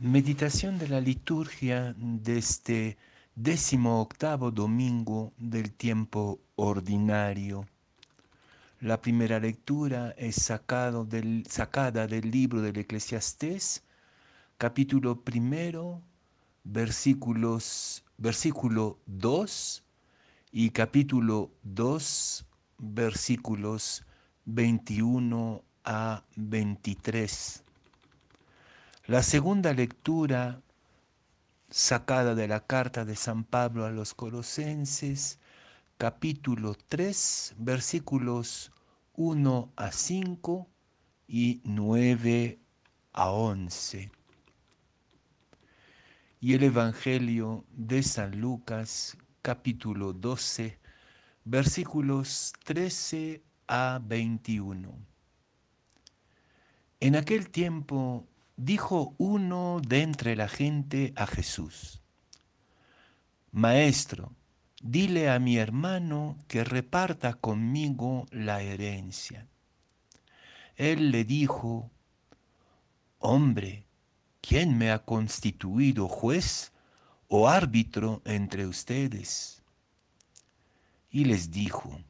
Meditación de la liturgia de este décimo octavo domingo del tiempo ordinario. La primera lectura es sacada del libro del Eclesiastés, capítulo primero, versículos, versículo 2 y capítulo 2, versículos 21 a 23. La segunda lectura sacada de la carta de San Pablo a los Colosenses, capítulo 3, versículos 1 a 5 y 9 a 11. Y el Evangelio de San Lucas, capítulo 12, versículos 13 a 21. En aquel tiempo dijo uno de entre la gente a Jesús, Maestro, dile a mi hermano que reparta conmigo la herencia. Él le dijo, Hombre, ¿quién me ha constituido juez o árbitro entre ustedes? Y les dijo,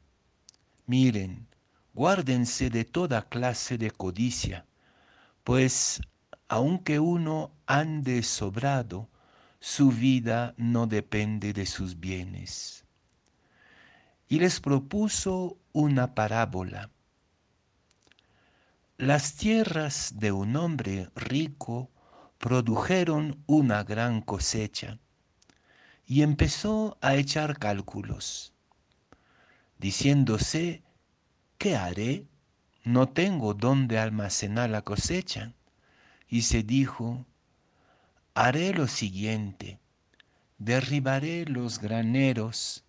Miren, guárdense de toda clase de codicia, pues aunque uno ande sobrado, su vida no depende de sus bienes. Y les propuso una parábola. Las tierras de un hombre rico produjeron una gran cosecha y empezó a echar cálculos, diciéndose, ¿qué haré? No tengo dónde almacenar la cosecha y se dijo, haré lo siguiente, derribaré los graneros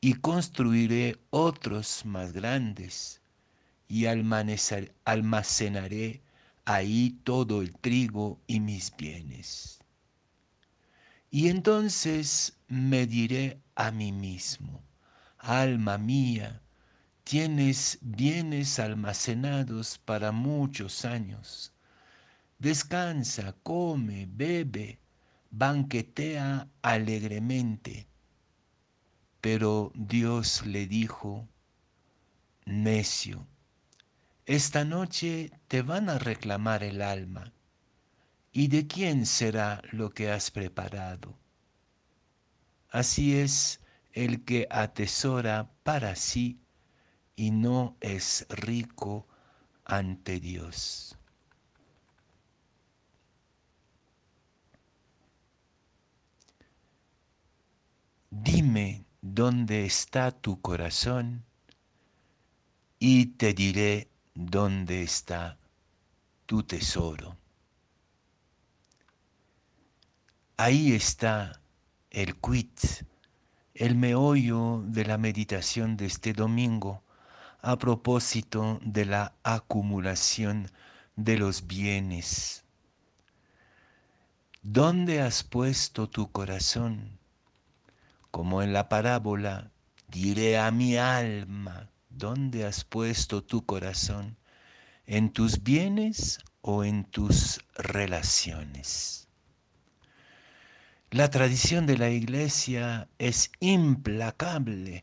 y construiré otros más grandes y almacenaré ahí todo el trigo y mis bienes. Y entonces me diré a mí mismo, alma mía, tienes bienes almacenados para muchos años Descansa, come, bebe, banquetea alegremente. Pero Dios le dijo, necio, esta noche te van a reclamar el alma. ¿Y de quién será lo que has preparado? Así es el que atesora para sí y no es rico ante Dios. Dime dónde está tu corazón y te diré dónde está tu tesoro. Ahí está el quit, el meollo de la meditación de este domingo a propósito de la acumulación de los bienes. ¿Dónde has puesto tu corazón? Como en la parábola, diré a mi alma, ¿dónde has puesto tu corazón? ¿En tus bienes o en tus relaciones? La tradición de la iglesia es implacable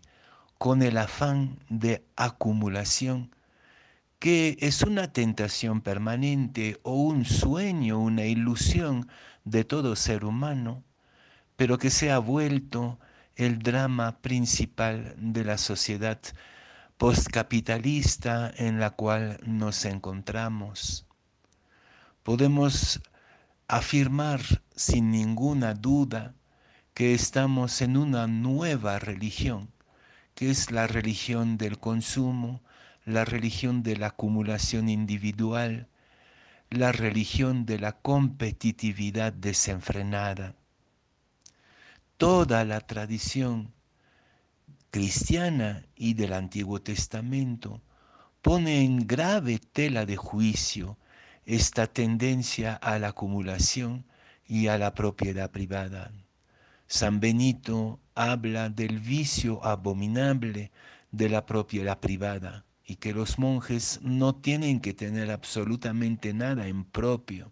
con el afán de acumulación, que es una tentación permanente o un sueño, una ilusión de todo ser humano, pero que se ha vuelto el drama principal de la sociedad postcapitalista en la cual nos encontramos. Podemos afirmar sin ninguna duda que estamos en una nueva religión, que es la religión del consumo, la religión de la acumulación individual, la religión de la competitividad desenfrenada toda la tradición cristiana y del Antiguo Testamento pone en grave tela de juicio esta tendencia a la acumulación y a la propiedad privada. San Benito habla del vicio abominable de la propiedad privada y que los monjes no tienen que tener absolutamente nada en propio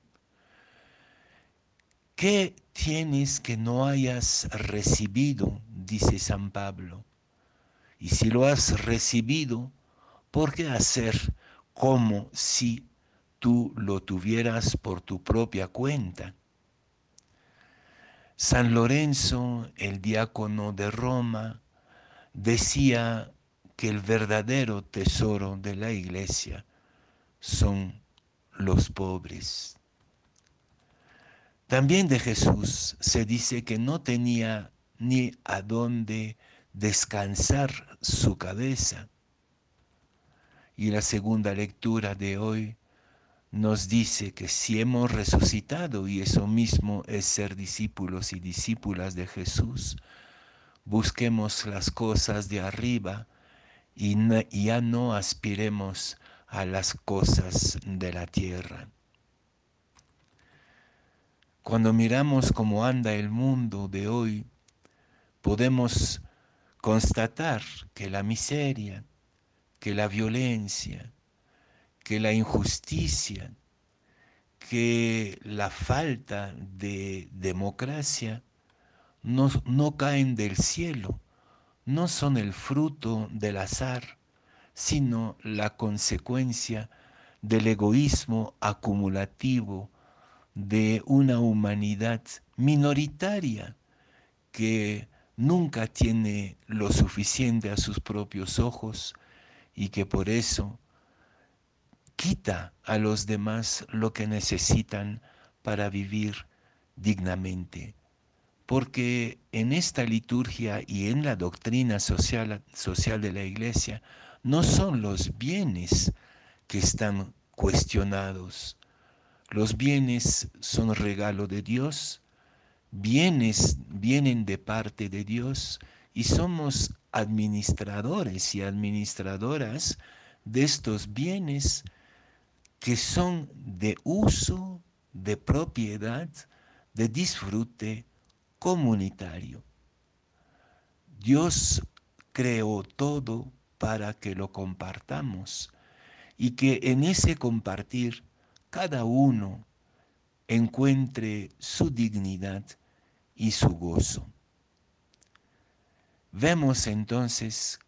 ¿Qué tienes que no hayas recibido? dice San Pablo. Y si lo has recibido, ¿por qué hacer como si tú lo tuvieras por tu propia cuenta? San Lorenzo, el diácono de Roma, decía que el verdadero tesoro de la iglesia son los pobres. También de Jesús se dice que no tenía ni a dónde descansar su cabeza. Y la segunda lectura de hoy nos dice que si hemos resucitado, y eso mismo es ser discípulos y discípulas de Jesús, busquemos las cosas de arriba y, ya no aspiremos a las cosas de la tierra. Cuando miramos cómo anda el mundo de hoy, podemos constatar que la miseria, que la violencia, que la injusticia, que la falta de democracia no, no, caen del cielo, no son el fruto del azar, sino la consecuencia del egoísmo acumulativo de una humanidad minoritaria que nunca tiene lo suficiente a sus propios ojos y que por eso quita a los demás lo que necesitan para vivir dignamente. Porque en esta liturgia y en la doctrina social, social de la iglesia no son los bienes que están cuestionados. Los bienes son regalo de Dios, bienes vienen de parte de Dios y somos administradores y administradoras de estos bienes que son de uso, de propiedad, de disfrute comunitario. Dios creó todo para que lo compartamos y que en ese compartir cada uno encuentre su dignidad y su gozo. Vemos entonces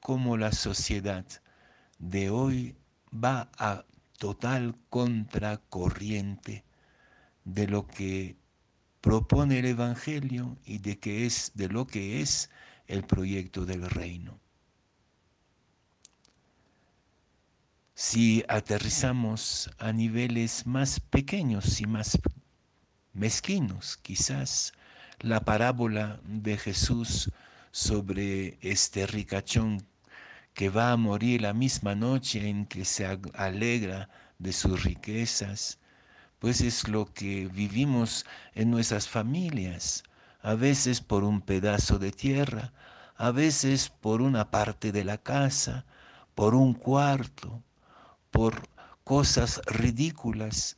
cómo la sociedad de hoy va a total contracorriente de lo que propone el Evangelio y de, que es, de lo que es el proyecto del reino. Si aterrizamos a niveles más pequeños y más mezquinos, quizás la parábola de Jesús sobre este ricachón que va a morir la misma noche en que se alegra de sus riquezas, pues es lo que vivimos en nuestras familias, a veces por un pedazo de tierra, a veces por una parte de la casa, por un cuarto, por cosas ridículas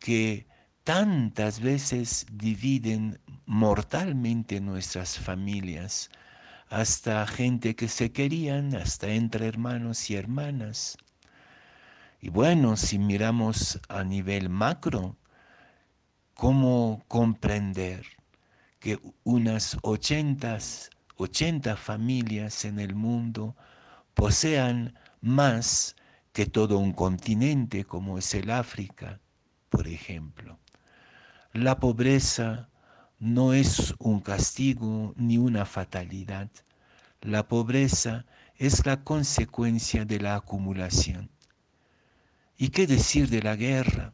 que tantas veces dividen mortalmente nuestras familias hasta gente que se querían, hasta entre hermanos y hermanas. Y bueno, si miramos a nivel macro, ¿cómo comprender que unas 80, 80 familias en el mundo posean más que todo un continente como es el África, por ejemplo? La pobreza no es un castigo ni una fatalidad. La pobreza es la consecuencia de la acumulación. ¿Y qué decir de la guerra?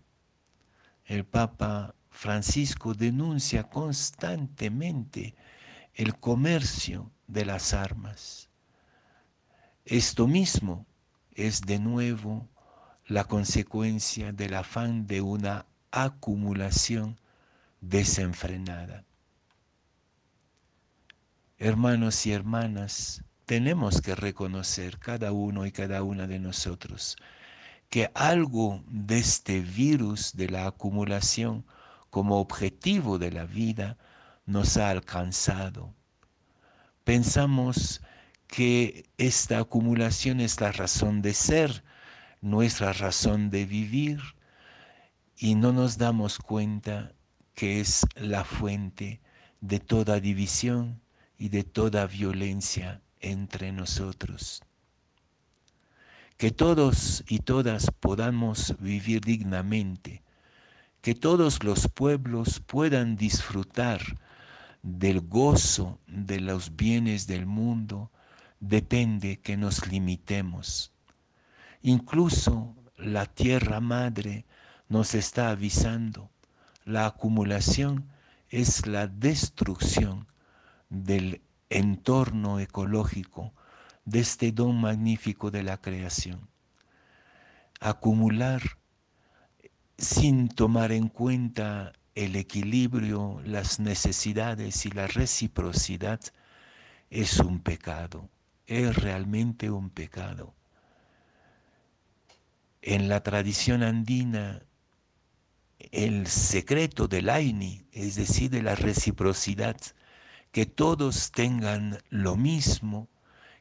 El Papa Francisco denuncia constantemente el comercio de las armas. Esto mismo es de nuevo la consecuencia del afán de una acumulación desenfrenada. Hermanos y hermanas, tenemos que reconocer cada uno y cada una de nosotros que algo de este virus de la acumulación como objetivo de la vida nos ha alcanzado. Pensamos que esta acumulación es la razón de ser, nuestra razón de vivir, y no nos damos cuenta que es la fuente de toda división y de toda violencia entre nosotros. Que todos y todas podamos vivir dignamente, que todos los pueblos puedan disfrutar del gozo de los bienes del mundo, depende que nos limitemos. Incluso la tierra madre nos está avisando, la acumulación es la destrucción del entorno ecológico, de este don magnífico de la creación. Acumular sin tomar en cuenta el equilibrio, las necesidades y la reciprocidad es un pecado, es realmente un pecado. En la tradición andina, el secreto del Aini, es decir, de la reciprocidad, que todos tengan lo mismo,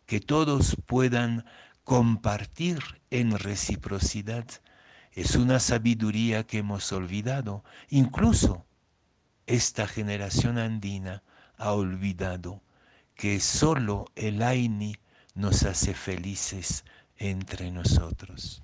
que todos puedan compartir en reciprocidad, es una sabiduría que hemos olvidado. Incluso esta generación andina ha olvidado que solo el Aini nos hace felices entre nosotros.